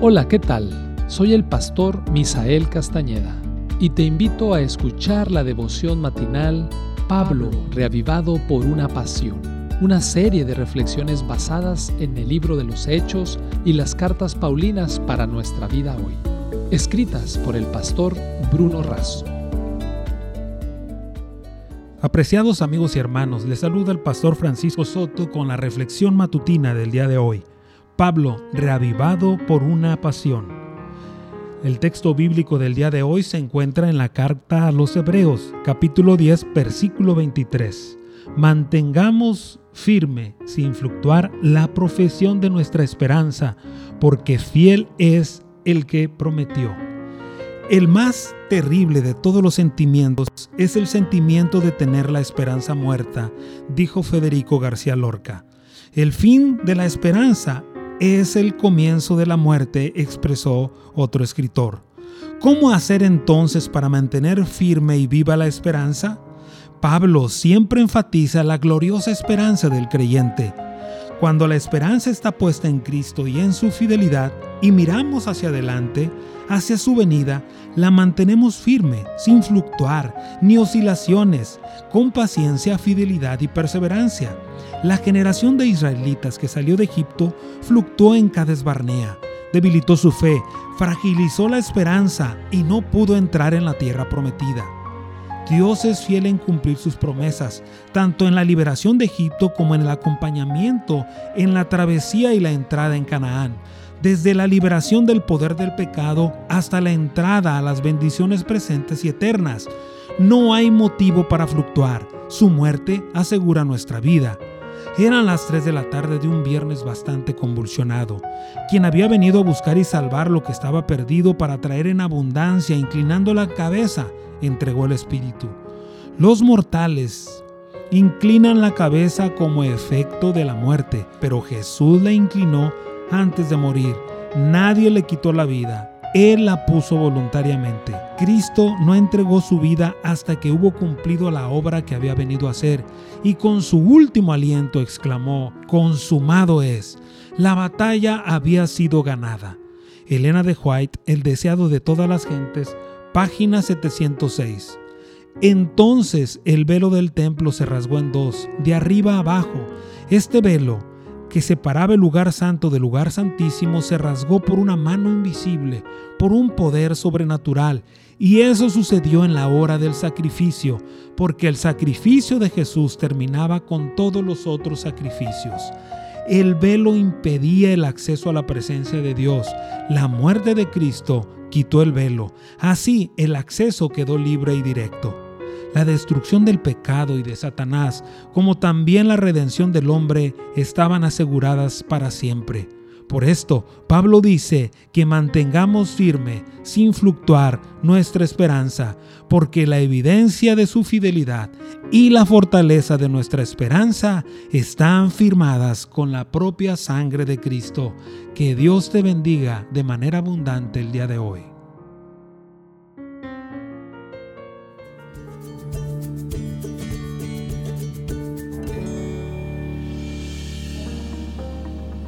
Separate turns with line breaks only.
Hola, ¿qué tal? Soy el pastor Misael Castañeda y te invito a escuchar la devoción matinal Pablo, reavivado por una pasión, una serie de reflexiones basadas en el libro de los Hechos y las cartas Paulinas para nuestra vida hoy, escritas por el pastor Bruno Razo.
Apreciados amigos y hermanos, les saluda el pastor Francisco Soto con la reflexión matutina del día de hoy. Pablo, reavivado por una pasión. El texto bíblico del día de hoy se encuentra en la carta a los Hebreos, capítulo 10, versículo 23. Mantengamos firme, sin fluctuar, la profesión de nuestra esperanza, porque fiel es el que prometió. El más terrible de todos los sentimientos es el sentimiento de tener la esperanza muerta, dijo Federico García Lorca. El fin de la esperanza es el comienzo de la muerte, expresó otro escritor. ¿Cómo hacer entonces para mantener firme y viva la esperanza? Pablo siempre enfatiza la gloriosa esperanza del creyente. Cuando la esperanza está puesta en Cristo y en su fidelidad y miramos hacia adelante, hacia su venida, la mantenemos firme, sin fluctuar, ni oscilaciones, con paciencia, fidelidad y perseverancia. La generación de israelitas que salió de Egipto fluctuó en Cades Barnea, debilitó su fe, fragilizó la esperanza y no pudo entrar en la tierra prometida. Dios es fiel en cumplir sus promesas, tanto en la liberación de Egipto como en el acompañamiento en la travesía y la entrada en Canaán desde la liberación del poder del pecado hasta la entrada a las bendiciones presentes y eternas. No hay motivo para fluctuar. Su muerte asegura nuestra vida. Eran las 3 de la tarde de un viernes bastante convulsionado. Quien había venido a buscar y salvar lo que estaba perdido para traer en abundancia, inclinando la cabeza, entregó el Espíritu. Los mortales inclinan la cabeza como efecto de la muerte, pero Jesús la inclinó antes de morir. Nadie le quitó la vida. Él la puso voluntariamente. Cristo no entregó su vida hasta que hubo cumplido la obra que había venido a hacer y con su último aliento exclamó, consumado es. La batalla había sido ganada. Elena de White, El deseado de todas las gentes, página 706. Entonces el velo del templo se rasgó en dos, de arriba abajo. Este velo que separaba el lugar santo del lugar santísimo se rasgó por una mano invisible, por un poder sobrenatural. Y eso sucedió en la hora del sacrificio, porque el sacrificio de Jesús terminaba con todos los otros sacrificios. El velo impedía el acceso a la presencia de Dios. La muerte de Cristo quitó el velo. Así el acceso quedó libre y directo la destrucción del pecado y de Satanás, como también la redención del hombre, estaban aseguradas para siempre. Por esto, Pablo dice que mantengamos firme, sin fluctuar, nuestra esperanza, porque la evidencia de su fidelidad y la fortaleza de nuestra esperanza están firmadas con la propia sangre de Cristo. Que Dios te bendiga de manera abundante el día de hoy.